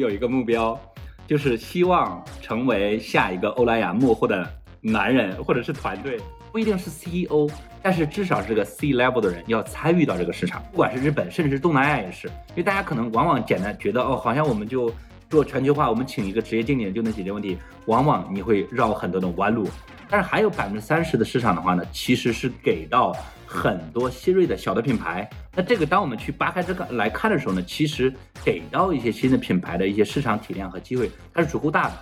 有一个目标，就是希望成为下一个欧莱雅幕后的男人，或者是团队，不一定是 CEO，但是至少是个 C level 的人要参与到这个市场，不管是日本，甚至是东南亚也是，因为大家可能往往简单觉得哦，好像我们就做全球化，我们请一个职业经理人就能解决问题，往往你会绕很多的弯路。但是还有百分之三十的市场的话呢，其实是给到很多新锐的小的品牌。那这个当我们去扒开这个来看的时候呢，其实给到一些新的品牌的一些市场体量和机会，它是足够大的。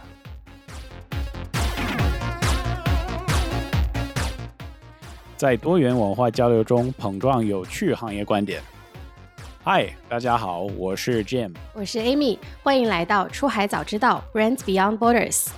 在多元文化交流中碰撞有趣行业观点。嗨，大家好，我是 Jim，我是 Amy，欢迎来到出海早知道 Brands Beyond Borders。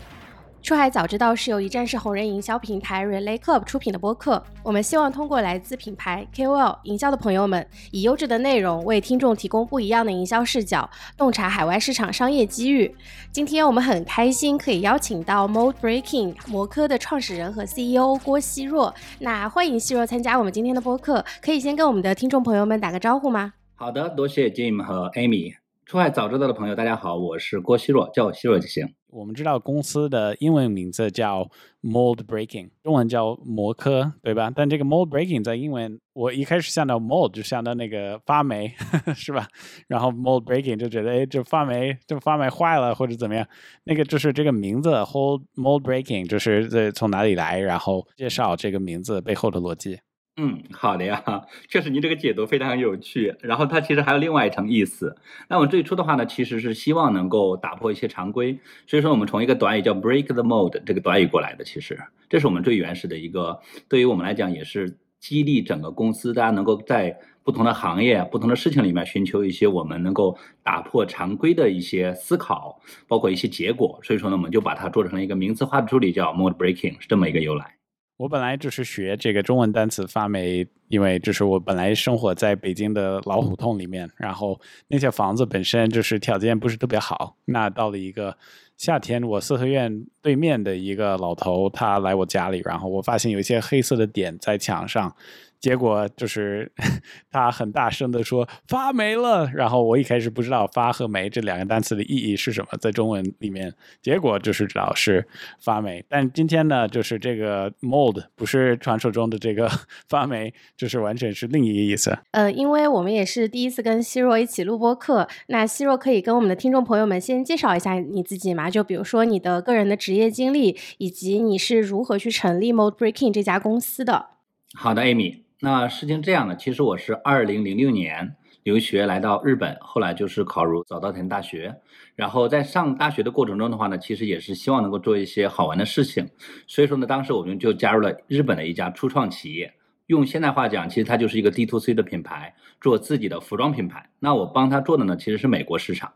出海早知道是由一站式红人营销平台 Relay Club 出品的播客。我们希望通过来自品牌 KOL 营销的朋友们，以优质的内容为听众提供不一样的营销视角，洞察海外市场商业机遇。今天我们很开心可以邀请到 Mode Breaking 摩科的创始人和 CEO 郭希若。那欢迎希若参加我们今天的播客，可以先跟我们的听众朋友们打个招呼吗？好的，多谢 Jim 和 Amy。出海早知道的朋友，大家好，我是郭希若，叫我希若就行。我们知道公司的英文名字叫 Mold Breaking，中文叫摩科，对吧？但这个 Mold Breaking 在英文，我一开始想到 Mold 就想到那个发霉，是吧？然后 Mold Breaking 就觉得，哎，这发霉，这发霉坏了或者怎么样？那个就是这个名字 Hold Mold Breaking 就是这从哪里来？然后介绍这个名字背后的逻辑。嗯，好的呀，确实您这个解读非常有趣。然后它其实还有另外一层意思。那我们最初的话呢，其实是希望能够打破一些常规，所以说我们从一个短语叫 break the mold 这个短语过来的。其实这是我们最原始的一个，对于我们来讲也是激励整个公司，大家能够在不同的行业、不同的事情里面寻求一些我们能够打破常规的一些思考，包括一些结果。所以说呢，我们就把它做成了一个名词化的处理，叫 mold breaking，是这么一个由来。我本来就是学这个中文单词发霉，因为就是我本来生活在北京的老胡同里面，然后那些房子本身就是条件不是特别好。那到了一个夏天，我四合院对面的一个老头他来我家里，然后我发现有一些黑色的点在墙上。结果就是 他很大声的说发霉了，然后我一开始不知道发和霉这两个单词的意义是什么，在中文里面，结果就是知道是发霉。但今天呢，就是这个 mold 不是传说中的这个 发霉，就是完全是另一个意思。呃，因为我们也是第一次跟希若一起录播课，那希若可以跟我们的听众朋友们先介绍一下你自己吗？就比如说你的个人的职业经历，以及你是如何去成立 mold breaking 这家公司的。好的，Amy。那事情这样的，其实我是二零零六年留学来到日本，后来就是考入早稻田大学，然后在上大学的过程中的话呢，其实也是希望能够做一些好玩的事情，所以说呢，当时我们就加入了日本的一家初创企业，用现代话讲，其实它就是一个 D to C 的品牌，做自己的服装品牌。那我帮他做的呢，其实是美国市场。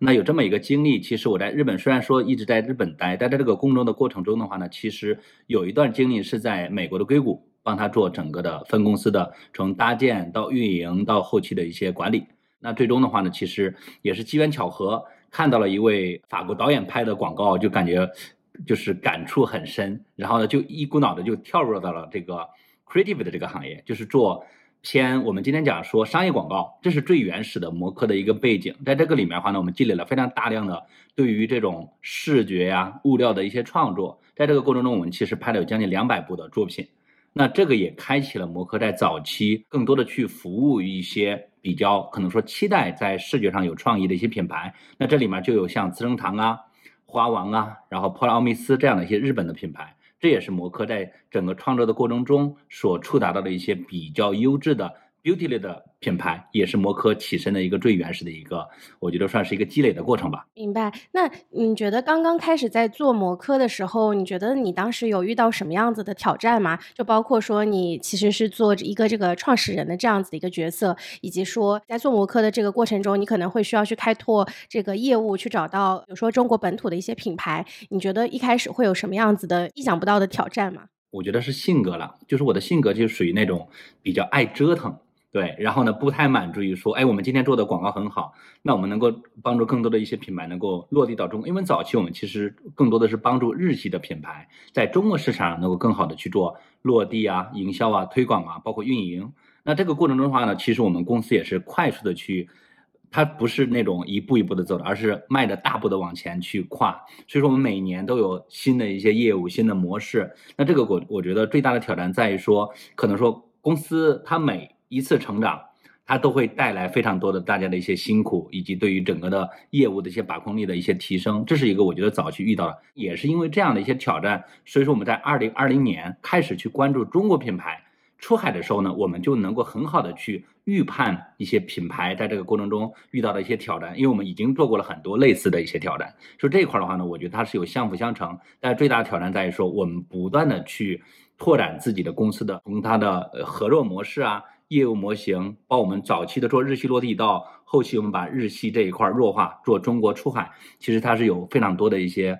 那有这么一个经历，其实我在日本虽然说一直在日本待，但在这个工作的过程中的话呢，其实有一段经历是在美国的硅谷。帮他做整个的分公司的从搭建到运营到后期的一些管理。那最终的话呢，其实也是机缘巧合，看到了一位法国导演拍的广告，就感觉就是感触很深。然后呢，就一股脑的就跳入到了这个 creative 的这个行业，就是做偏我们今天讲说商业广告，这是最原始的模科的一个背景。在这个里面的话呢，我们积累了非常大量的对于这种视觉呀物料的一些创作。在这个过程中，我们其实拍了有将近两百部的作品。那这个也开启了摩科在早期更多的去服务一些比较可能说期待在视觉上有创意的一些品牌。那这里面就有像资生堂啊、花王啊，然后珀莱奥密斯这样的一些日本的品牌。这也是摩科在整个创作的过程中所触达到的一些比较优质的。Beauty 类的品牌也是摩科起身的一个最原始的一个，我觉得算是一个积累的过程吧。明白。那你觉得刚刚开始在做摩科的时候，你觉得你当时有遇到什么样子的挑战吗？就包括说你其实是做一个这个创始人的这样子的一个角色，以及说在做摩科的这个过程中，你可能会需要去开拓这个业务，去找到比如说中国本土的一些品牌。你觉得一开始会有什么样子的意想不到的挑战吗？我觉得是性格了，就是我的性格就属于那种比较爱折腾。对，然后呢，不太满足于说，哎，我们今天做的广告很好，那我们能够帮助更多的一些品牌能够落地到中，因为早期我们其实更多的是帮助日系的品牌在中国市场能够更好的去做落地啊、营销啊、推广啊，包括运营。那这个过程中的话呢，其实我们公司也是快速的去它不是那种一步一步的走的，而是迈着大步的往前去跨。所以说，我们每年都有新的一些业务、新的模式。那这个我我觉得最大的挑战在于说，可能说公司它每一次成长，它都会带来非常多的大家的一些辛苦，以及对于整个的业务的一些把控力的一些提升。这是一个我觉得早期遇到的，也是因为这样的一些挑战，所以说我们在二零二零年开始去关注中国品牌。出海的时候呢，我们就能够很好的去预判一些品牌在这个过程中遇到的一些挑战，因为我们已经做过了很多类似的一些挑战。所以这一块的话呢，我觉得它是有相辅相成。但最大的挑战在于说，我们不断的去拓展自己的公司的从它的合作模式啊、业务模型，帮我们早期的做日系落地到后期我们把日系这一块弱化做中国出海，其实它是有非常多的一些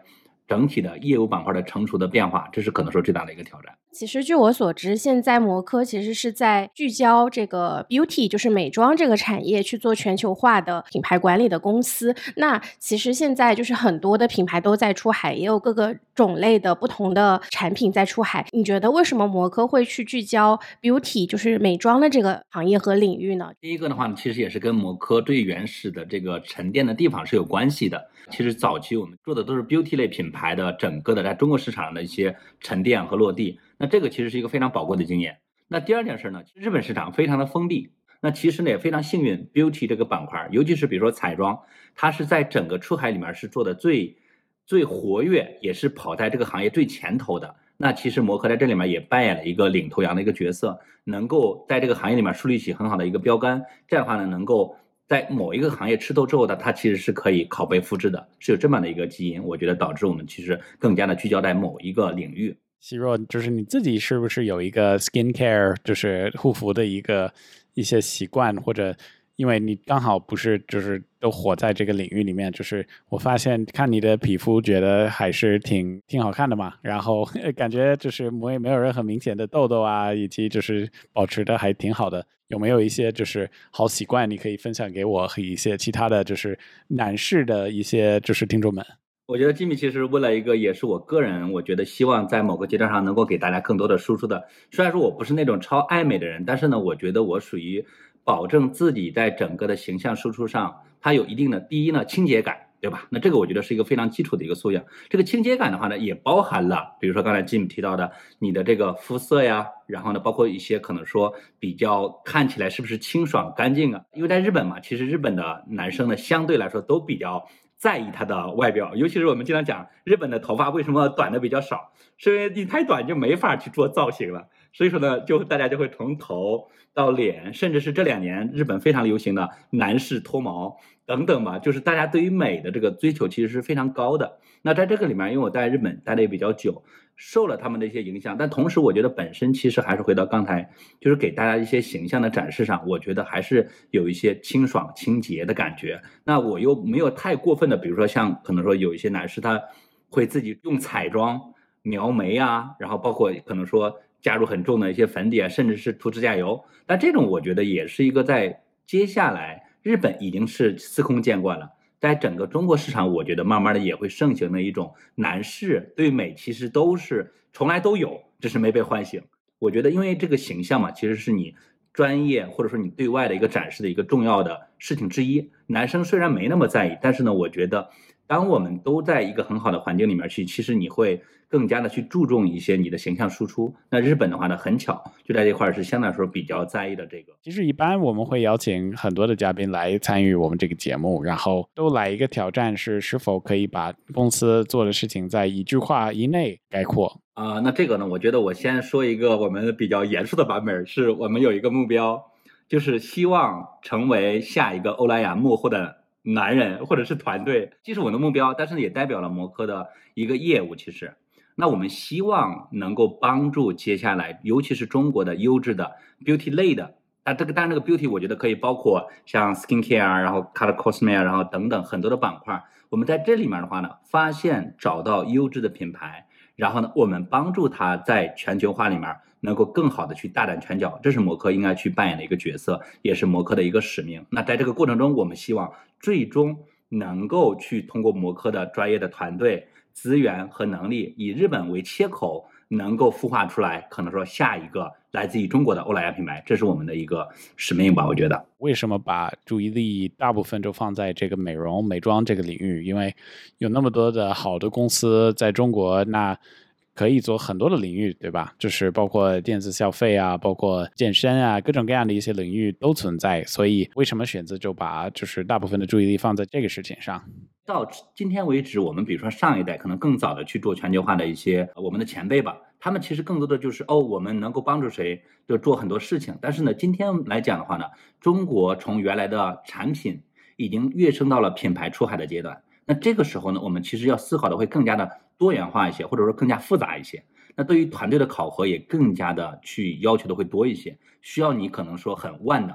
整体的业务板块的成熟的变化，这是可能说最大的一个挑战。其实，据我所知，现在摩科其实是在聚焦这个 beauty，就是美妆这个产业去做全球化的品牌管理的公司。那其实现在就是很多的品牌都在出海，也有各个种类的不同的产品在出海。你觉得为什么摩科会去聚焦 beauty，就是美妆的这个行业和领域呢？第一个的话呢，其实也是跟摩科最原始的这个沉淀的地方是有关系的。其实早期我们做的都是 beauty 类品牌牌的整个的在中国市场的一些沉淀和落地。那这个其实是一个非常宝贵的经验。那第二件事呢，日本市场非常的封闭。那其实呢也非常幸运，beauty 这个板块，尤其是比如说彩妆，它是在整个出海里面是做的最最活跃，也是跑在这个行业最前头的。那其实摩科在这里面也扮演了一个领头羊的一个角色，能够在这个行业里面树立起很好的一个标杆。这样的话呢，能够在某一个行业吃透之后呢，它其实是可以拷贝复制的，是有这么的一个基因。我觉得导致我们其实更加的聚焦在某一个领域。希若，就是你自己是不是有一个 skin care，就是护肤的一个一些习惯，或者因为你刚好不是就是都活在这个领域里面，就是我发现看你的皮肤，觉得还是挺挺好看的嘛，然后 感觉就是没没有任何明显的痘痘啊，以及就是保持的还挺好的，有没有一些就是好习惯，你可以分享给我和一些其他的就是男士的一些就是听众们。我觉得吉米其实为了一个，也是我个人，我觉得希望在某个阶段上能够给大家更多的输出的。虽然说我不是那种超爱美的人，但是呢，我觉得我属于保证自己在整个的形象输出上，它有一定的第一呢清洁感，对吧？那这个我觉得是一个非常基础的一个素养。这个清洁感的话呢，也包含了，比如说刚才吉米提到的你的这个肤色呀，然后呢，包括一些可能说比较看起来是不是清爽干净啊？因为在日本嘛，其实日本的男生呢，相对来说都比较。在意他的外表，尤其是我们经常讲日本的头发为什么短的比较少，是因为你太短就没法去做造型了。所以说呢，就大家就会从头到脸，甚至是这两年日本非常流行的男士脱毛等等吧，就是大家对于美的这个追求其实是非常高的。那在这个里面，因为我在日本待的也比较久。受了他们的一些影响，但同时我觉得本身其实还是回到刚才，就是给大家一些形象的展示上，我觉得还是有一些清爽清洁的感觉。那我又没有太过分的，比如说像可能说有一些男士他会自己用彩妆描眉啊，然后包括可能说加入很重的一些粉底啊，甚至是涂指甲油。但这种我觉得也是一个在接下来日本已经是司空见惯了。在整个中国市场，我觉得慢慢的也会盛行的一种男士对美，其实都是从来都有，只是没被唤醒。我觉得，因为这个形象嘛，其实是你专业或者说你对外的一个展示的一个重要的事情之一。男生虽然没那么在意，但是呢，我觉得。当我们都在一个很好的环境里面去，其实你会更加的去注重一些你的形象输出。那日本的话呢，很巧就在这块是相对来说比较在意的这个。其实一般我们会邀请很多的嘉宾来参与我们这个节目，然后都来一个挑战是是否可以把公司做的事情在一句话以内概括啊？那这个呢，我觉得我先说一个我们比较严肃的版本，是我们有一个目标，就是希望成为下一个欧莱雅幕后的。男人或者是团队，既是我的目标，但是也代表了摩科的一个业务。其实，那我们希望能够帮助接下来，尤其是中国的优质的 beauty 类的，啊，这个当然这个 beauty 我觉得可以包括像 skin care 啊，然后 color cosmetic，然后等等很多的板块。我们在这里面的话呢，发现找到优质的品牌，然后呢，我们帮助他在全球化里面。能够更好的去大展拳脚，这是摩科应该去扮演的一个角色，也是摩科的一个使命。那在这个过程中，我们希望最终能够去通过摩科的专业的团队资源和能力，以日本为切口，能够孵化出来，可能说下一个来自于中国的欧莱雅品牌，这是我们的一个使命吧？我觉得。为什么把注意力大部分都放在这个美容美妆这个领域？因为有那么多的好的公司在中国，那可以做很多的领域，对吧？就是包括电子消费啊，包括健身啊，各种各样的一些领域都存在。所以为什么选择就把就是大部分的注意力放在这个事情上？到今天为止，我们比如说上一代可能更早的去做全球化的一些我们的前辈吧，他们其实更多的就是哦，我们能够帮助谁就做很多事情。但是呢，今天来讲的话呢，中国从原来的产品已经跃升到了品牌出海的阶段。那这个时候呢，我们其实要思考的会更加的多元化一些，或者说更加复杂一些。那对于团队的考核也更加的去要求的会多一些，需要你可能说很万能。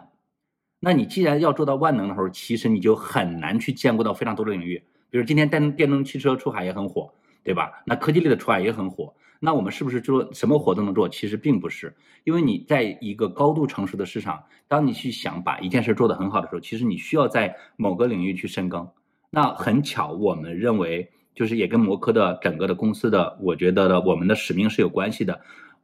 那你既然要做到万能的时候，其实你就很难去兼顾到非常多的领域。比如今天电电动汽车出海也很火，对吧？那科技类的出海也很火。那我们是不是做什么活都能做？其实并不是，因为你在一个高度成熟的市场，当你去想把一件事做得很好的时候，其实你需要在某个领域去深耕。那很巧，我们认为就是也跟摩科的整个的公司的，我觉得的我们的使命是有关系的。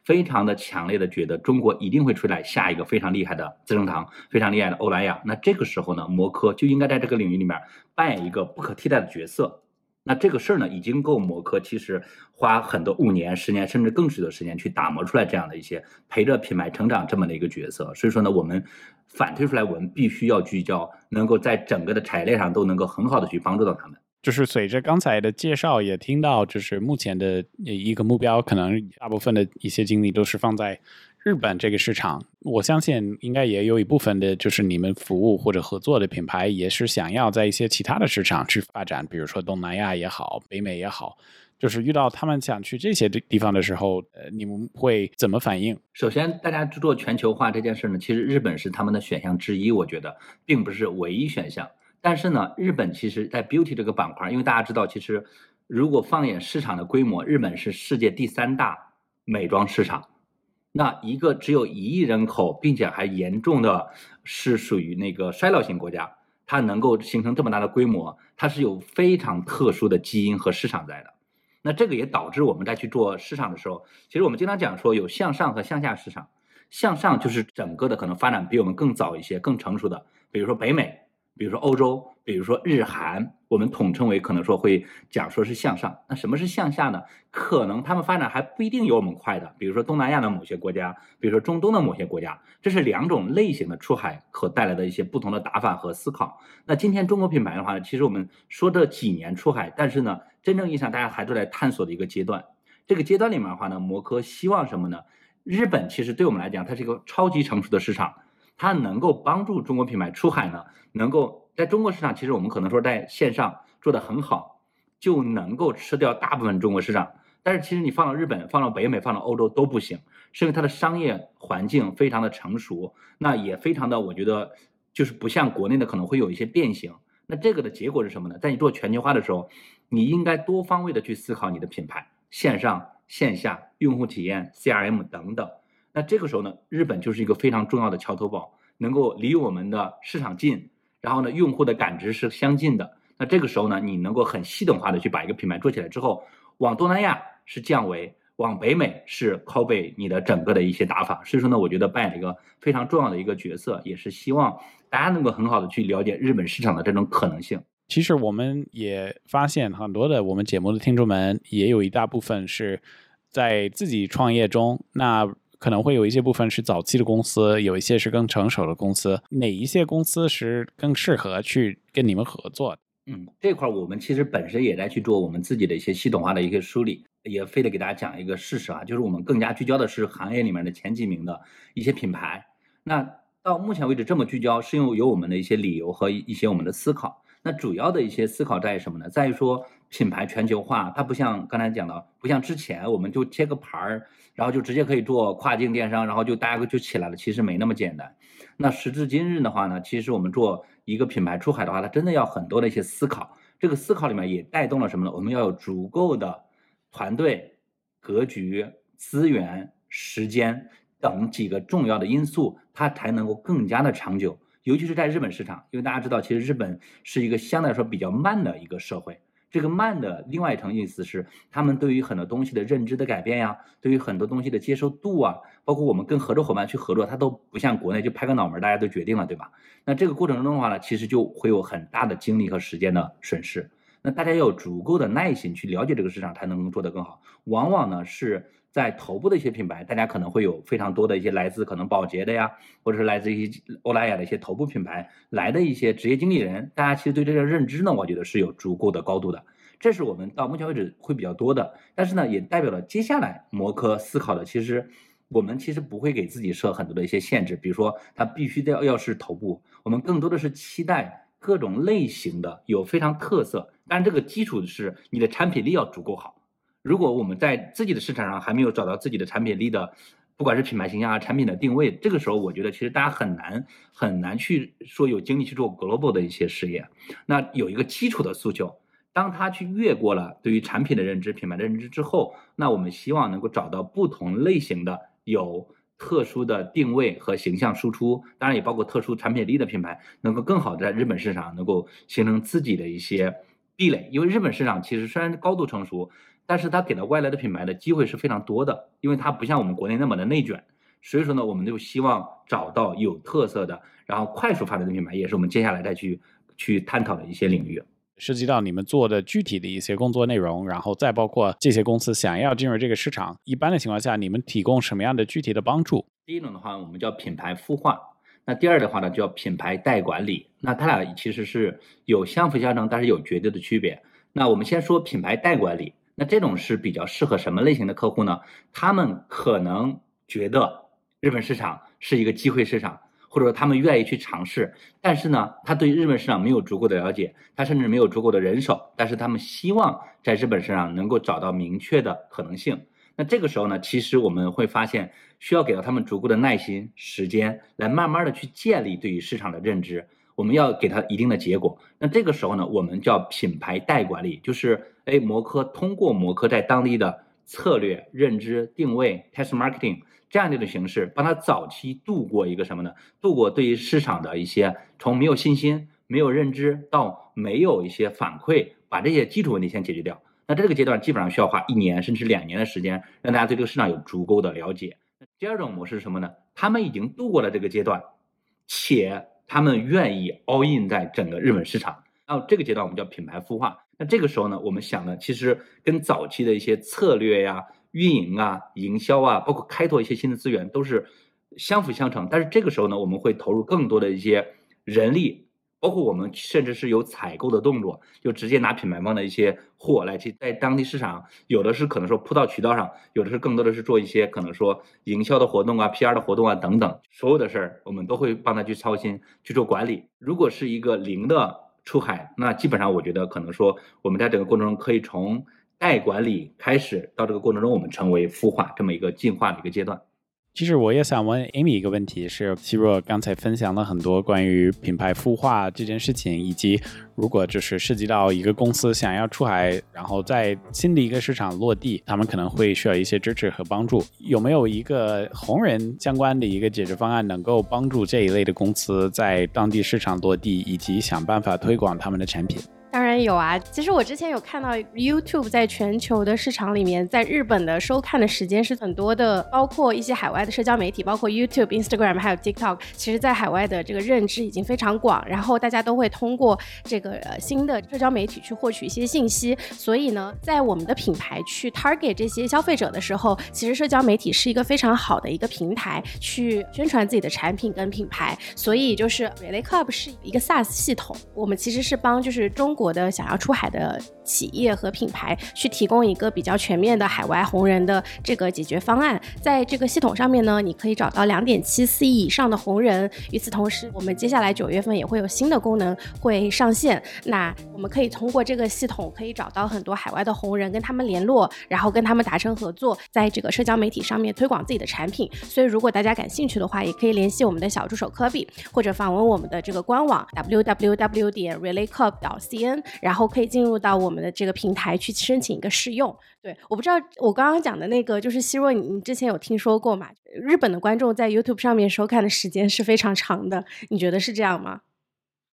非常的强烈的觉得中国一定会出来下一个非常厉害的资生堂，非常厉害的欧莱雅。那这个时候呢，摩科就应该在这个领域里面扮演一个不可替代的角色。那这个事儿呢，已经够摩科其实花很多五年、十年甚至更久的时间去打磨出来这样的一些陪着品牌成长这么的一个角色。所以说呢，我们反推出来，我们必须要聚焦，能够在整个的产业链上都能够很好的去帮助到他们。就是随着刚才的介绍，也听到，就是目前的一个目标，可能大部分的一些精力都是放在日本这个市场。我相信应该也有一部分的，就是你们服务或者合作的品牌，也是想要在一些其他的市场去发展，比如说东南亚也好，北美也好。就是遇到他们想去这些地方的时候，呃，你们会怎么反应？首先，大家做全球化这件事呢，其实日本是他们的选项之一，我觉得并不是唯一选项。但是呢，日本其实，在 beauty 这个板块，因为大家知道，其实如果放眼市场的规模，日本是世界第三大美妆市场。那一个只有一亿人口，并且还严重的是属于那个衰老型国家，它能够形成这么大的规模，它是有非常特殊的基因和市场在的。那这个也导致我们在去做市场的时候，其实我们经常讲说有向上和向下市场。向上就是整个的可能发展比我们更早一些、更成熟的，比如说北美。比如说欧洲，比如说日韩，我们统称为可能说会讲说是向上。那什么是向下呢？可能他们发展还不一定有我们快的。比如说东南亚的某些国家，比如说中东的某些国家，这是两种类型的出海所带来的一些不同的打法和思考。那今天中国品牌的话，其实我们说这几年出海，但是呢，真正意义上大家还都在探索的一个阶段。这个阶段里面的话呢，摩科希望什么呢？日本其实对我们来讲，它是一个超级成熟的市场。它能够帮助中国品牌出海呢，能够在中国市场，其实我们可能说在线上做得很好，就能够吃掉大部分中国市场。但是其实你放到日本、放到北美、放到欧洲都不行，是因为它的商业环境非常的成熟，那也非常的，我觉得就是不像国内的可能会有一些变形。那这个的结果是什么呢？在你做全球化的时候，你应该多方位的去思考你的品牌，线上、线下、用户体验、CRM 等等。那这个时候呢，日本就是一个非常重要的桥头堡，能够离我们的市场近，然后呢，用户的感知是相近的。那这个时候呢，你能够很系统化的去把一个品牌做起来之后，往东南亚是降维，往北美是靠背你的整个的一些打法。所以说呢，我觉得扮演一个非常重要的一个角色，也是希望大家能够很好的去了解日本市场的这种可能性。其实我们也发现很多的我们节目的听众们，也有一大部分是在自己创业中，那。可能会有一些部分是早期的公司，有一些是更成熟的公司。哪一些公司是更适合去跟你们合作？嗯，这块我们其实本身也在去做我们自己的一些系统化的一些梳理，也非得给大家讲一个事实啊，就是我们更加聚焦的是行业里面的前几名的一些品牌。那到目前为止这么聚焦，是因为有我们的一些理由和一些我们的思考。那主要的一些思考在于什么呢？在于说品牌全球化，它不像刚才讲的，不像之前我们就贴个牌儿，然后就直接可以做跨境电商，然后就大家就起来了。其实没那么简单。那时至今日的话呢，其实我们做一个品牌出海的话，它真的要很多的一些思考。这个思考里面也带动了什么呢？我们要有足够的团队、格局、资源、时间等几个重要的因素，它才能够更加的长久。尤其是在日本市场，因为大家知道，其实日本是一个相对来说比较慢的一个社会，这个慢的另外一层意思是，他们对于很多东西的认知的改变呀，对于很多东西的接受度啊，包括我们跟合作伙伴去合作，他都不像国内就拍个脑门大家都决定了，对吧？那这个过程中的话呢，其实就会有很大的精力和时间的损失。那大家要有足够的耐心去了解这个市场，才能够做得更好。往往呢是在头部的一些品牌，大家可能会有非常多的一些来自可能宝洁的呀，或者是来自于欧莱雅的一些头部品牌来的一些职业经理人，大家其实对这个认知呢，我觉得是有足够的高度的。这是我们到目前为止会比较多的，但是呢，也代表了接下来摩科思考的，其实我们其实不会给自己设很多的一些限制，比如说它必须得要要是头部，我们更多的是期待各种类型的有非常特色，但这个基础是你的产品力要足够好。如果我们在自己的市场上还没有找到自己的产品力的，不管是品牌形象啊、产品的定位，这个时候我觉得其实大家很难很难去说有精力去做 global 的一些事业。那有一个基础的诉求。当他去越过了对于产品的认知、品牌的认知之后，那我们希望能够找到不同类型的有特殊的定位和形象输出，当然也包括特殊产品力的品牌，能够更好的在日本市场能够形成自己的一些壁垒。因为日本市场其实虽然高度成熟，但是它给到外来的品牌的机会是非常多的，因为它不像我们国内那么的内卷。所以说呢，我们就希望找到有特色的，然后快速发展的品牌，也是我们接下来再去去探讨的一些领域。涉及到你们做的具体的一些工作内容，然后再包括这些公司想要进入这个市场，一般的情况下，你们提供什么样的具体的帮助？第一种的话，我们叫品牌孵化；那第二的话呢，叫品牌代管理。那它俩其实是有相辅相成，但是有绝对的区别。那我们先说品牌代管理，那这种是比较适合什么类型的客户呢？他们可能觉得日本市场是一个机会市场。或者说他们愿意去尝试，但是呢，他对日本市场没有足够的了解，他甚至没有足够的人手，但是他们希望在日本市场能够找到明确的可能性。那这个时候呢，其实我们会发现需要给到他们足够的耐心、时间，来慢慢的去建立对于市场的认知。我们要给他一定的结果。那这个时候呢，我们叫品牌代管理，就是哎，摩科通过摩科在当地的策略、认知、定位、test marketing。这样的一种形式，帮他早期度过一个什么呢？度过对于市场的一些从没有信心、没有认知到没有一些反馈，把这些基础问题先解决掉。那这个阶段基本上需要花一年甚至两年的时间，让大家对这个市场有足够的了解。第二种模式是什么呢？他们已经度过了这个阶段，且他们愿意 all in 在整个日本市场。然后这个阶段我们叫品牌孵化。那这个时候呢，我们想呢其实跟早期的一些策略呀。运营啊，营销啊，包括开拓一些新的资源，都是相辅相成。但是这个时候呢，我们会投入更多的一些人力，包括我们甚至是有采购的动作，就直接拿品牌方的一些货来去在当地市场，有的是可能说铺到渠道上，有的是更多的是做一些可能说营销的活动啊、PR 的活动啊等等，所有的事儿我们都会帮他去操心去做管理。如果是一个零的出海，那基本上我觉得可能说我们在整个过程中可以从。代管理开始到这个过程中，我们成为孵化这么一个进化的一个阶段。其实我也想问 Amy 一个问题，是希若刚才分享了很多关于品牌孵化这件事情，以及如果就是涉及到一个公司想要出海，然后在新的一个市场落地，他们可能会需要一些支持和帮助。有没有一个红人相关的一个解决方案，能够帮助这一类的公司在当地市场落地，以及想办法推广他们的产品？当然有啊，其实我之前有看到 YouTube 在全球的市场里面，在日本的收看的时间是很多的，包括一些海外的社交媒体，包括 YouTube、Instagram 还有 TikTok，其实在海外的这个认知已经非常广，然后大家都会通过这个新的社交媒体去获取一些信息，所以呢，在我们的品牌去 target 这些消费者的时候，其实社交媒体是一个非常好的一个平台去宣传自己的产品跟品牌，所以就是 Relay Club 是一个 SaaS 系统，我们其实是帮就是中。国的想要出海的企业和品牌去提供一个比较全面的海外红人的这个解决方案，在这个系统上面呢，你可以找到两点七四亿以上的红人。与此同时，我们接下来九月份也会有新的功能会上线。那我们可以通过这个系统，可以找到很多海外的红人，跟他们联络，然后跟他们达成合作，在这个社交媒体上面推广自己的产品。所以，如果大家感兴趣的话，也可以联系我们的小助手科比，或者访问我们的这个官网 www 点 relicop 到 cn 然后可以进入到我们的这个平台去申请一个试用。对，我不知道我刚刚讲的那个就是希若，你之前有听说过吗？日本的观众在 YouTube 上面收看的时间是非常长的，你觉得是这样吗？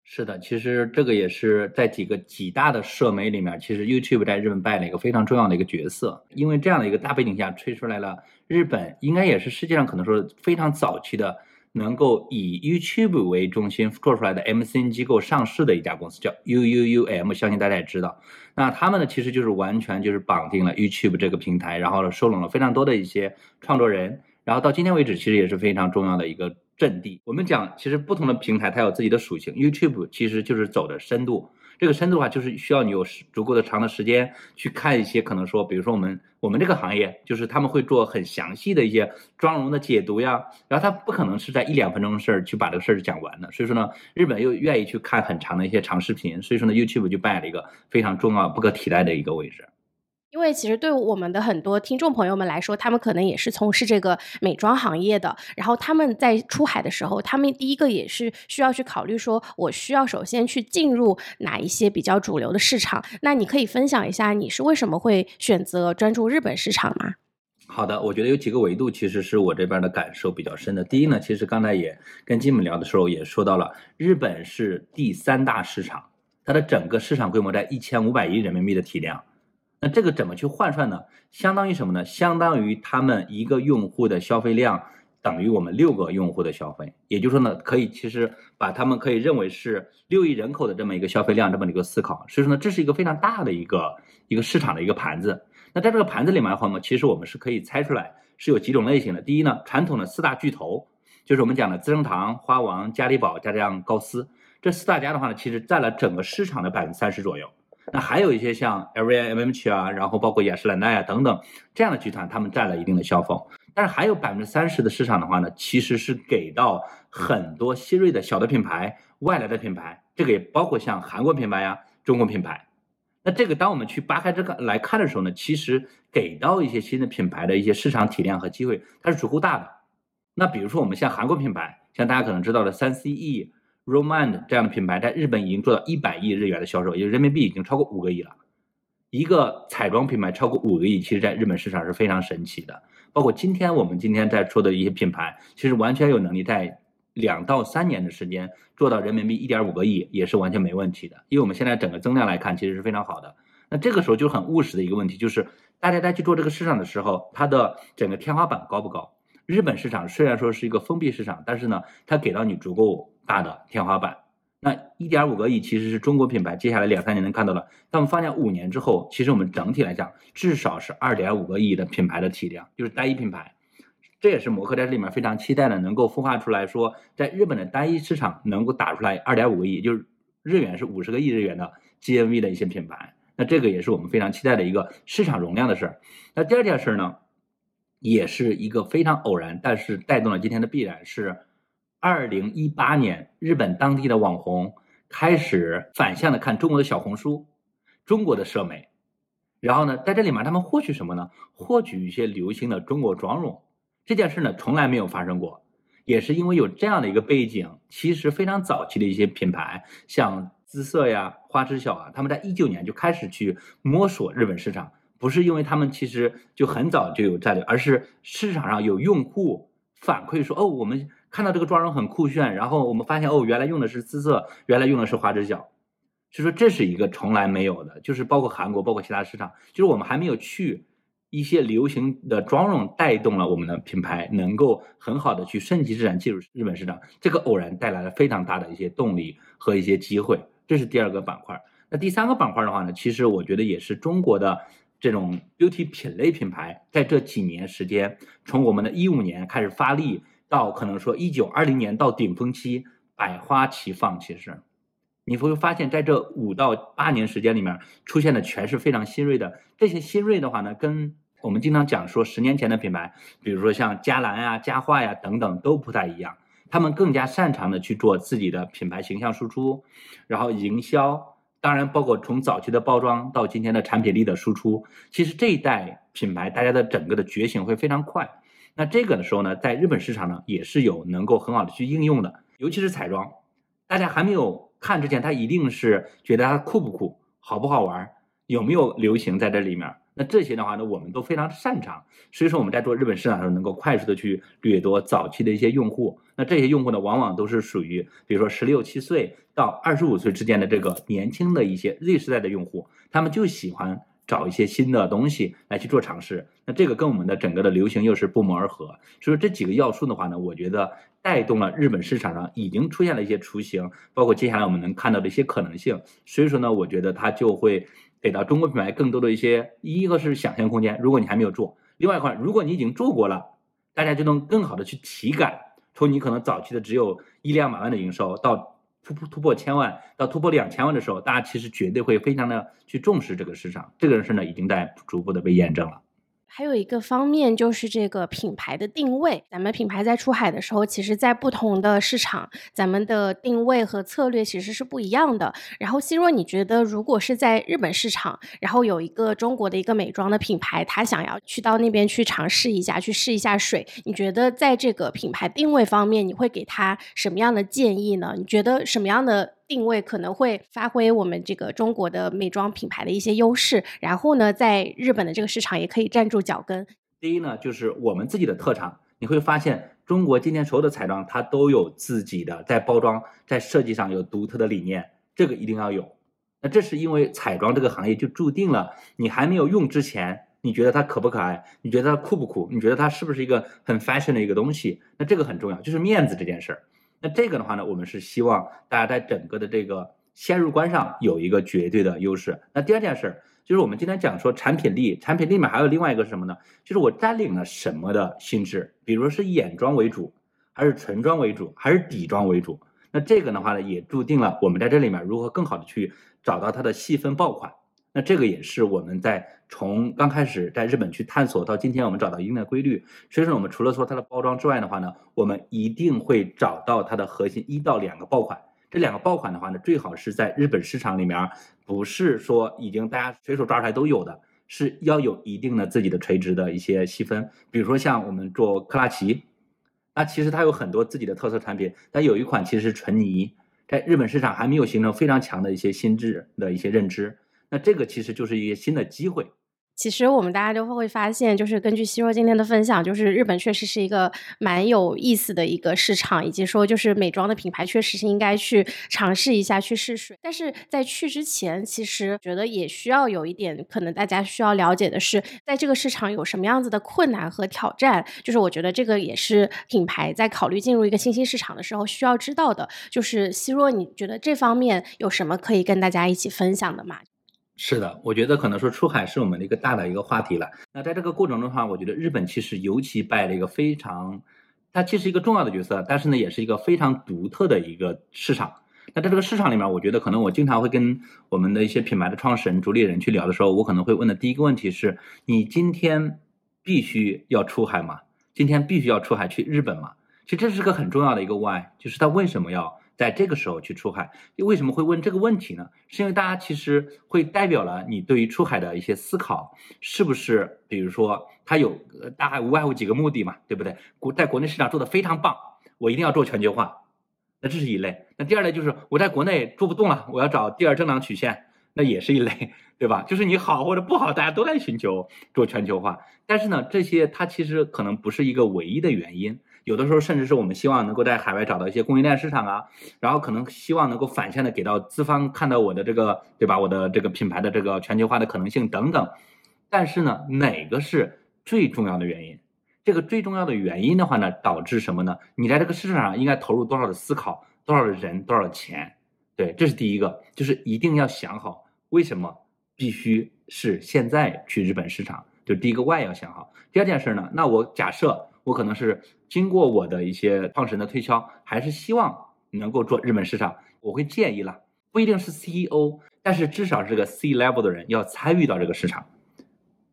是的，其实这个也是在几个几大的社媒里面，其实 YouTube 在日本扮演了一个非常重要的一个角色。因为这样的一个大背景下，吹出来了日本应该也是世界上可能说非常早期的能够以 YouTube 为中心做出来的 MCN 机构上市的一家公司，叫 UUUM，相信大家也知道。那他们呢，其实就是完全就是绑定了 YouTube 这个平台，然后呢收拢了非常多的一些创作人，然后到今天为止，其实也是非常重要的一个。阵地，我们讲，其实不同的平台它有自己的属性。YouTube 其实就是走的深度，这个深度的话，就是需要你有足够的长的时间去看一些可能说，比如说我们我们这个行业，就是他们会做很详细的一些妆容的解读呀，然后他不可能是在一两分钟的事儿去把这个事儿讲完的。所以说呢，日本又愿意去看很长的一些长视频，所以说呢，YouTube 就扮演了一个非常重要、不可替代的一个位置。因为其实对我们的很多听众朋友们来说，他们可能也是从事这个美妆行业的，然后他们在出海的时候，他们第一个也是需要去考虑说，我需要首先去进入哪一些比较主流的市场。那你可以分享一下，你是为什么会选择专注日本市场吗？好的，我觉得有几个维度，其实是我这边的感受比较深的。第一呢，其实刚才也跟金们聊的时候也说到了，日本是第三大市场，它的整个市场规模在一千五百亿人民币的体量。那这个怎么去换算呢？相当于什么呢？相当于他们一个用户的消费量等于我们六个用户的消费，也就是说呢，可以其实把他们可以认为是六亿人口的这么一个消费量这么一个思考。所以说呢，这是一个非常大的一个一个市场的一个盘子。那在这个盘子里面的话呢，其实我们是可以猜出来是有几种类型的。第一呢，传统的四大巨头，就是我们讲的资生堂、花王、嘉利宝加上高丝，这四大家的话呢，其实占了整个市场的百分之三十左右。那还有一些像 LVMH 啊，然后包括雅诗兰黛啊等等这样的集团，他们占了一定的销售。但是还有百分之三十的市场的话呢，其实是给到很多新锐的小的品牌、外来的品牌，这个也包括像韩国品牌呀、中国品牌。那这个当我们去扒开这个来看的时候呢，其实给到一些新的品牌的一些市场体量和机会，它是足够大的。那比如说我们像韩国品牌，像大家可能知道的三 CE。Romand 这样的品牌在日本已经做到一百亿日元的销售，也就人民币已经超过五个亿了。一个彩妆品牌超过五个亿，其实在日本市场是非常神奇的。包括今天我们今天在说的一些品牌，其实完全有能力在两到三年的时间做到人民币一点五个亿，也是完全没问题的。因为我们现在整个增量来看，其实是非常好的。那这个时候就很务实的一个问题，就是大家在去做这个市场的时候，它的整个天花板高不高？日本市场虽然说是一个封闭市场，但是呢，它给到你足够。大的天花板，那一点五个亿其实是中国品牌接下来两三年能看到的。但我们发现五年之后，其实我们整体来讲至少是二点五个亿的品牌的体量，就是单一品牌。这也是摩克在这里面非常期待的，能够孵化出来说，在日本的单一市场能够打出来二点五个亿，就是日元是五十个亿日元的 GMV 的一些品牌。那这个也是我们非常期待的一个市场容量的事儿。那第二件事呢，也是一个非常偶然，但是带动了今天的必然是。二零一八年，日本当地的网红开始反向的看中国的小红书、中国的社媒，然后呢，在这里面他们获取什么呢？获取一些流行的中国妆容。这件事呢，从来没有发生过，也是因为有这样的一个背景。其实非常早期的一些品牌，像姿色呀、花知晓啊，他们在一九年就开始去摸索日本市场，不是因为他们其实就很早就有战略，而是市场上有用户反馈说，哦，我们。看到这个妆容很酷炫，然后我们发现哦，原来用的是姿色，原来用的是花知晓，所以说这是一个从来没有的，就是包括韩国，包括其他市场，就是我们还没有去一些流行的妆容带动了我们的品牌能够很好的去升级自然进入日本市场，这个偶然带来了非常大的一些动力和一些机会，这是第二个板块。那第三个板块的话呢，其实我觉得也是中国的这种 beauty 品类品牌在这几年时间，从我们的一五年开始发力。到可能说一九二零年到顶峰期，百花齐放。其实，你会发现在这五到八年时间里面，出现的全是非常新锐的。这些新锐的话呢，跟我们经常讲说十年前的品牌，比如说像佳兰呀、佳话呀等等都不太一样。他们更加擅长的去做自己的品牌形象输出，然后营销，当然包括从早期的包装到今天的产品力的输出。其实这一代品牌，大家的整个的觉醒会非常快。那这个的时候呢，在日本市场呢，也是有能够很好的去应用的，尤其是彩妆，大家还没有看之前，它一定是觉得它酷不酷，好不好玩，有没有流行在这里面。那这些的话呢，我们都非常擅长，所以说我们在做日本市场的时候，能够快速的去掠夺早期的一些用户。那这些用户呢，往往都是属于比如说十六七岁到二十五岁之间的这个年轻的一些 Z 时代的用户，他们就喜欢找一些新的东西来去做尝试。那这个跟我们的整个的流行又是不谋而合。所以说这几个要素的话呢，我觉得带动了日本市场上已经出现了一些雏形，包括接下来我们能看到的一些可能性。所以说呢，我觉得它就会。给到中国品牌更多的一些，一个是想象空间。如果你还没有做，另外一块，如果你已经做过了，大家就能更好的去体感，从你可能早期的只有一两百万的营收，到突破突破千万，到突破两千万的时候，大家其实绝对会非常的去重视这个市场。这个事呢，已经在逐步的被验证了。还有一个方面就是这个品牌的定位。咱们品牌在出海的时候，其实，在不同的市场，咱们的定位和策略其实是不一样的。然后，希若，你觉得如果是在日本市场，然后有一个中国的一个美妆的品牌，他想要去到那边去尝试一下，去试一下水，你觉得在这个品牌定位方面，你会给他什么样的建议呢？你觉得什么样的？定位可能会发挥我们这个中国的美妆品牌的一些优势，然后呢，在日本的这个市场也可以站住脚跟。第一呢，就是我们自己的特长，你会发现中国今天所有的彩妆它都有自己的在包装、在设计上有独特的理念，这个一定要有。那这是因为彩妆这个行业就注定了，你还没有用之前，你觉得它可不可爱？你觉得它酷不酷？你觉得它是不是一个很 fashion 的一个东西？那这个很重要，就是面子这件事儿。那这个的话呢，我们是希望大家在整个的这个先入观上有一个绝对的优势。那第二件事就是我们今天讲说产品力，产品力里面还有另外一个是什么呢？就是我占领了什么的心智，比如是眼妆为主，还是唇妆为主，还是底妆为主？那这个的话呢，也注定了我们在这里面如何更好的去找到它的细分爆款。那这个也是我们在从刚开始在日本去探索到今天，我们找到一定的规律。所以说，我们除了说它的包装之外的话呢，我们一定会找到它的核心一到两个爆款。这两个爆款的话呢，最好是在日本市场里面，不是说已经大家随手抓出来都有的，是要有一定的自己的垂直的一些细分。比如说像我们做克拉奇，那其实它有很多自己的特色产品，但有一款其实是纯泥，在日本市场还没有形成非常强的一些心智的一些认知。那这个其实就是一个新的机会。其实我们大家都会发现，就是根据希若今天的分享，就是日本确实是一个蛮有意思的一个市场，以及说就是美妆的品牌确实是应该去尝试一下去试水。但是在去之前，其实觉得也需要有一点，可能大家需要了解的是，在这个市场有什么样子的困难和挑战。就是我觉得这个也是品牌在考虑进入一个新兴市场的时候需要知道的。就是希若，你觉得这方面有什么可以跟大家一起分享的吗？是的，我觉得可能说出海是我们的一个大的一个话题了。那在这个过程中的话，我觉得日本其实尤其扮演了一个非常，它其实一个重要的角色，但是呢，也是一个非常独特的一个市场。那在这个市场里面，我觉得可能我经常会跟我们的一些品牌的创始人、主理人去聊的时候，我可能会问的第一个问题是：你今天必须要出海吗？今天必须要出海去日本吗？其实这是个很重要的一个 why，就是他为什么要？在这个时候去出海，为什么会问这个问题呢？是因为大家其实会代表了你对于出海的一些思考，是不是？比如说，它有大概无外乎几个目的嘛，对不对？国在国内市场做的非常棒，我一定要做全球化，那这是一类。那第二类就是我在国内做不动了，我要找第二增长曲线，那也是一类，对吧？就是你好或者不好，大家都在寻求做全球化。但是呢，这些它其实可能不是一个唯一的原因。有的时候，甚至是我们希望能够在海外找到一些供应链市场啊，然后可能希望能够反向的给到资方看到我的这个，对吧？我的这个品牌的这个全球化的可能性等等。但是呢，哪个是最重要的原因？这个最重要的原因的话呢，导致什么呢？你在这个市场上应该投入多少的思考，多少的人，多少钱？对，这是第一个，就是一定要想好为什么必须是现在去日本市场，就第一个 why 要想好。第二件事呢，那我假设。我可能是经过我的一些创始人的推敲，还是希望能够做日本市场。我会建议了，不一定是 CEO，但是至少是个 C level 的人要参与到这个市场。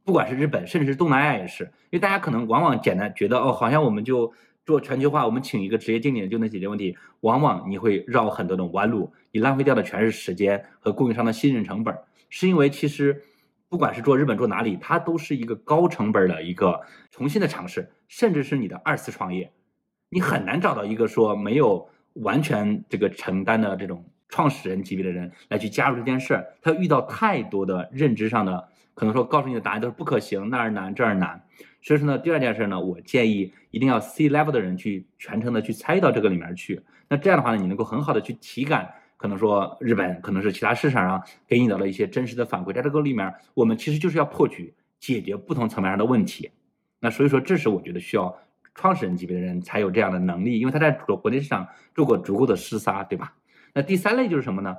不管是日本，甚至是东南亚也是，因为大家可能往往简单觉得哦，好像我们就做全球化，我们请一个职业经理人就能解决问题。往往你会绕很多的弯路，你浪费掉的全是时间和供应商的信任成本。是因为其实。不管是做日本做哪里，它都是一个高成本的一个重新的尝试，甚至是你的二次创业，你很难找到一个说没有完全这个承担的这种创始人级别的人来去加入这件事儿。他遇到太多的认知上的可能说告诉你的答案都是不可行，那儿难这儿难。所以说呢，第二件事呢，我建议一定要 C level 的人去全程的去参与到这个里面去。那这样的话呢，你能够很好的去体感，可能说日本，可能是其他市场上给你到了一些真实的反馈。在这个里面，我们其实就是要破局，解决不同层面上的问题。那所以说，这是我觉得需要创始人级别的人才有这样的能力，因为他在国国内市场做过足够的厮杀，对吧？那第三类就是什么呢？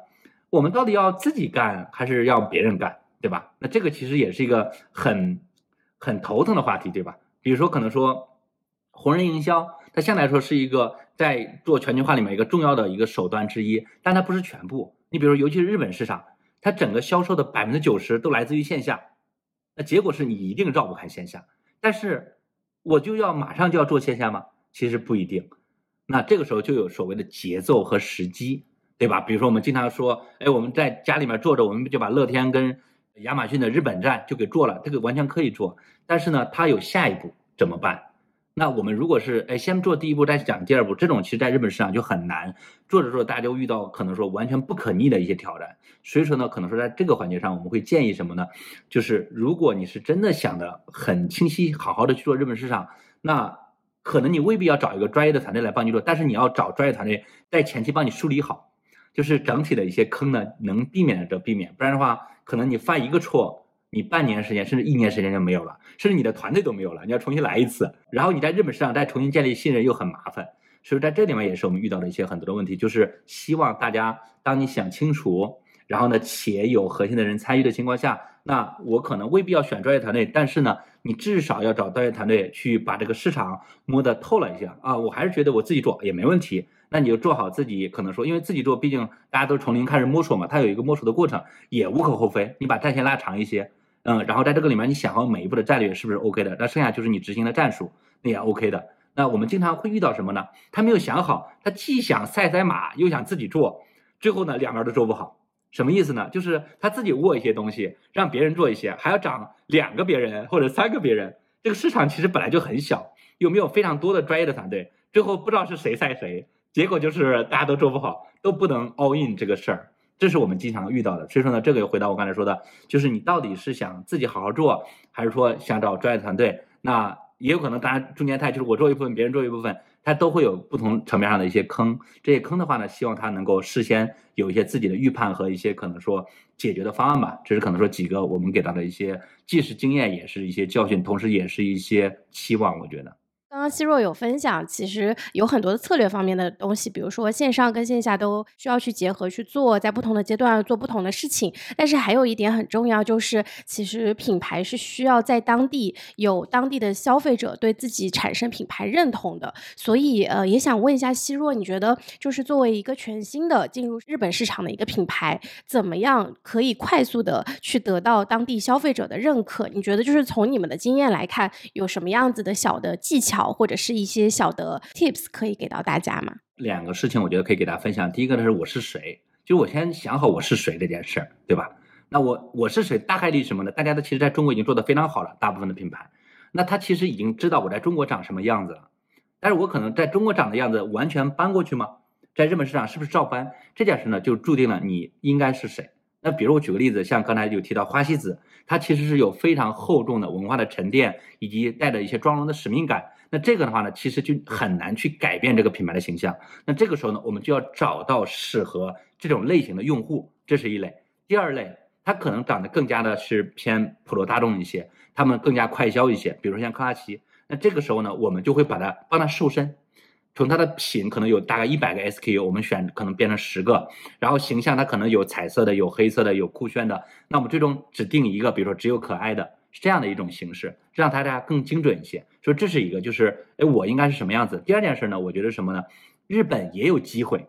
我们到底要自己干还是要别人干，对吧？那这个其实也是一个很。很头疼的话题，对吧？比如说，可能说红人营销，它相对来说是一个在做全球化里面一个重要的一个手段之一，但它不是全部。你比如说，尤其是日本市场，它整个销售的百分之九十都来自于线下，那结果是你一定绕不开线下。但是我就要马上就要做线下吗？其实不一定。那这个时候就有所谓的节奏和时机，对吧？比如说我们经常说，哎，我们在家里面坐着，我们就把乐天跟亚马逊的日本站就给做了，这个完全可以做，但是呢，它有下一步怎么办？那我们如果是哎先做第一步再讲第二步，这种其实在日本市场就很难，做着做着大家就遇到可能说完全不可逆的一些挑战。所以说呢，可能说在这个环节上，我们会建议什么呢？就是如果你是真的想的很清晰，好好的去做日本市场，那可能你未必要找一个专业的团队来帮你做，但是你要找专业团队在前期帮你梳理好，就是整体的一些坑呢，能避免的就避免，不然的话。可能你犯一个错，你半年时间甚至一年时间就没有了，甚至你的团队都没有了，你要重新来一次，然后你在日本市场再重新建立信任又很麻烦，所以在这里面也是我们遇到的一些很多的问题，就是希望大家当你想清楚，然后呢且有核心的人参与的情况下，那我可能未必要选专业团队，但是呢你至少要找专业团队去把这个市场摸得透了一下啊，我还是觉得我自己做也没问题。那你就做好自己，可能说，因为自己做，毕竟大家都从零开始摸索嘛，它有一个摸索的过程，也无可厚非。你把战线拉长一些，嗯，然后在这个里面，你想好每一步的战略是不是 OK 的？那剩下就是你执行的战术，那也 OK 的。那我们经常会遇到什么呢？他没有想好，他既想赛赛马，又想自己做，最后呢，两边都做不好。什么意思呢？就是他自己握一些东西，让别人做一些，还要涨两个别人或者三个别人。这个市场其实本来就很小，又没有非常多的专业的团队，最后不知道是谁赛谁。结果就是大家都做不好，都不能 all in 这个事儿，这是我们经常遇到的。所以说呢，这个又回到我刚才说的，就是你到底是想自己好好做，还是说想找专业团队？那也有可能大家中间态就是我做一部分，别人做一部分，它都会有不同层面上的一些坑。这些坑的话呢，希望他能够事先有一些自己的预判和一些可能说解决的方案吧。这是可能说几个我们给到的一些，既是经验，也是一些教训，同时也是一些期望。我觉得。刚刚希若有分享，其实有很多的策略方面的东西，比如说线上跟线下都需要去结合去做，在不同的阶段做不同的事情。但是还有一点很重要，就是其实品牌是需要在当地有当地的消费者对自己产生品牌认同的。所以呃，也想问一下希若，你觉得就是作为一个全新的进入日本市场的一个品牌，怎么样可以快速的去得到当地消费者的认可？你觉得就是从你们的经验来看，有什么样子的小的技巧？或者是一些小的 tips 可以给到大家吗？两个事情我觉得可以给大家分享。第一个呢是我是谁，就是我先想好我是谁这件事儿，对吧？那我我是谁，大概率什么呢？大家都其实在中国已经做得非常好了，大部分的品牌，那他其实已经知道我在中国长什么样子了。但是我可能在中国长的样子完全搬过去吗？在日本市场是不是照搬？这件事呢就注定了你应该是谁。那比如我举个例子，像刚才有提到花西子，它其实是有非常厚重的文化的沉淀，以及带着一些妆容的使命感。那这个的话呢，其实就很难去改变这个品牌的形象。那这个时候呢，我们就要找到适合这种类型的用户，这是一类。第二类，它可能长得更加的是偏普罗大众一些，他们更加快消一些，比如说像科拉奇。那这个时候呢，我们就会把它帮他瘦身，从它的品可能有大概一百个 SKU，我们选可能变成十个，然后形象它可能有彩色的、有黑色的、有酷炫的，那我们最终只定一个，比如说只有可爱的。是这样的一种形式，让大家更精准一些。说这是一个，就是哎，我应该是什么样子？第二件事呢，我觉得什么呢？日本也有机会，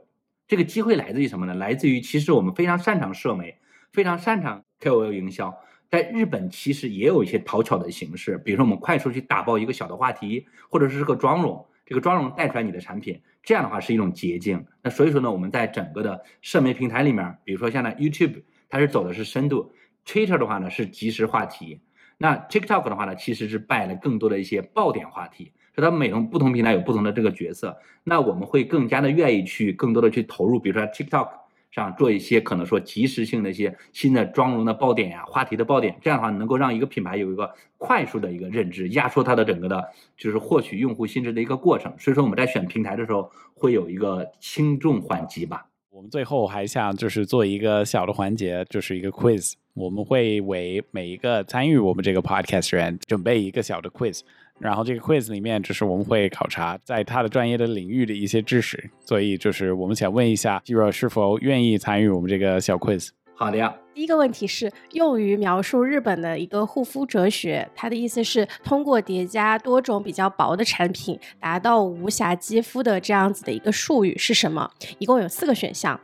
这个机会来自于什么呢？来自于其实我们非常擅长社媒，非常擅长 KOL 营销，在日本其实也有一些讨巧的形式，比如说我们快速去打包一个小的话题，或者是个妆容，这个妆容带出来你的产品，这样的话是一种捷径。那所以说呢，我们在整个的社媒平台里面，比如说现在 YouTube，它是走的是深度，Twitter 的话呢是即时话题。那 TikTok 的话呢，其实是扮演了更多的一些爆点话题，所以它每种不同平台有不同的这个角色。那我们会更加的愿意去更多的去投入，比如说 TikTok 上做一些可能说及时性的一些新的妆容的爆点呀、话题的爆点，这样的话能够让一个品牌有一个快速的一个认知，压缩它的整个的，就是获取用户心智的一个过程。所以说我们在选平台的时候会有一个轻重缓急吧。我们最后还想就是做一个小的环节，就是一个 quiz。我们会为每一个参与我们这个 podcast 人准备一个小的 quiz，然后这个 quiz 里面就是我们会考察在他的专业的领域的一些知识。所以就是我们想问一下肌肉是否愿意参与我们这个小 quiz。好的呀。第一个问题是用于描述日本的一个护肤哲学，它的意思是通过叠加多种比较薄的产品，达到无瑕肌肤的这样子的一个术语是什么？一共有四个选项。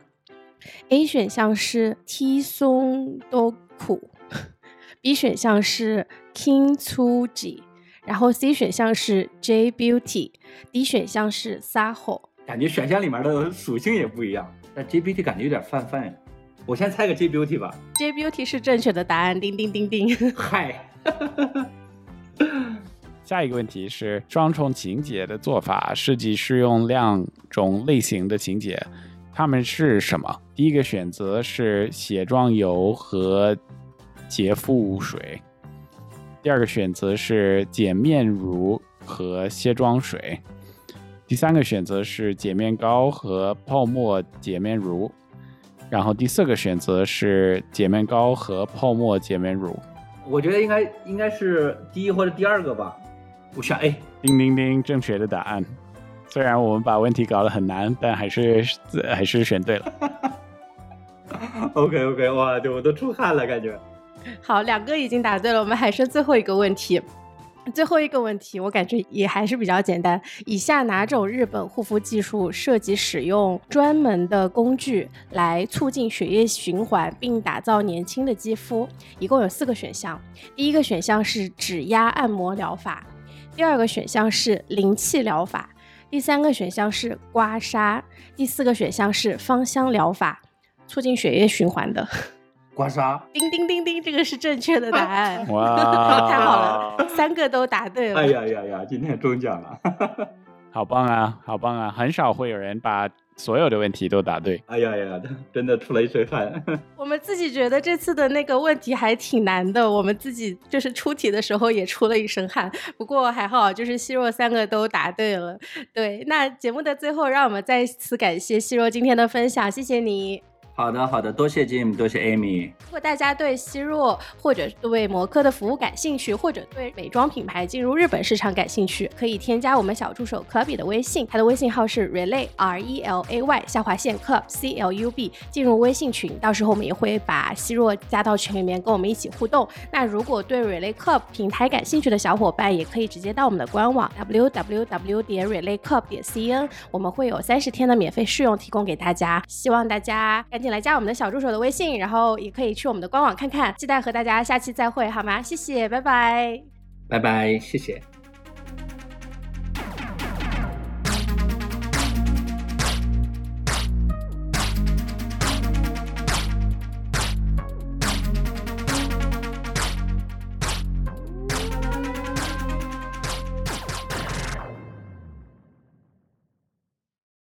A 选项是 T 松多苦，B 选项是 King 粗 G，然后 C 选项是 J Beauty，D 选项是 Saho。感觉选项里面的属性也不一样，但 J Beauty 感觉有点泛泛呀。我先猜个 J Beauty 吧。J Beauty 是正确的答案，叮叮叮叮。嗨，下一个问题是双重情节的做法，设计适用两种类型的情节，它们是什么？第一个选择是卸妆油和洁肤水，第二个选择是洁面乳和卸妆水，第三个选择是洁面膏和泡沫洁面乳。然后第四个选择是洁面膏和泡沫洁面乳。我觉得应该应该是第一或者第二个吧。我选 A。叮叮叮，正确的答案。虽然我们把问题搞得很难，但还是还是选对了。OK OK，哇，我都出汗了，感觉。好，两个已经答对了，我们还剩最后一个问题。最后一个问题，我感觉也还是比较简单。以下哪种日本护肤技术涉及使用专门的工具来促进血液循环，并打造年轻的肌肤？一共有四个选项。第一个选项是指压按摩疗法，第二个选项是灵气疗法，第三个选项是刮痧，第四个选项是芳香疗法，促进血液循环的。刮痧，叮叮叮叮，这个是正确的答案。哇，太好了，三个都答对了。哎呀呀呀，今天中奖了，好棒啊，好棒啊！很少会有人把所有的问题都答对。哎呀呀，真的出了一身汗。我们自己觉得这次的那个问题还挺难的，我们自己就是出题的时候也出了一身汗。不过还好，就是希若三个都答对了。对，那节目的最后，让我们再次感谢希若今天的分享，谢谢你。好的，好的，多谢 Jim，多谢 Amy。如果大家对希若或者对摩科的服务感兴趣，或者对美妆品牌进入日本市场感兴趣，可以添加我们小助手 Club 的微信，他的微信号是 relay r e l a y 下划线 club c l u b，进入微信群，到时候我们也会把希若加到群里面，跟我们一起互动。那如果对 relay club 平台感兴趣的小伙伴，也可以直接到我们的官网 w w w 点 relay club 点 c n，我们会有三十天的免费试用提供给大家，希望大家赶紧紧。来加我们的小助手的微信，然后也可以去我们的官网看看。期待和大家下期再会，好吗？谢谢，拜拜，拜拜，谢谢。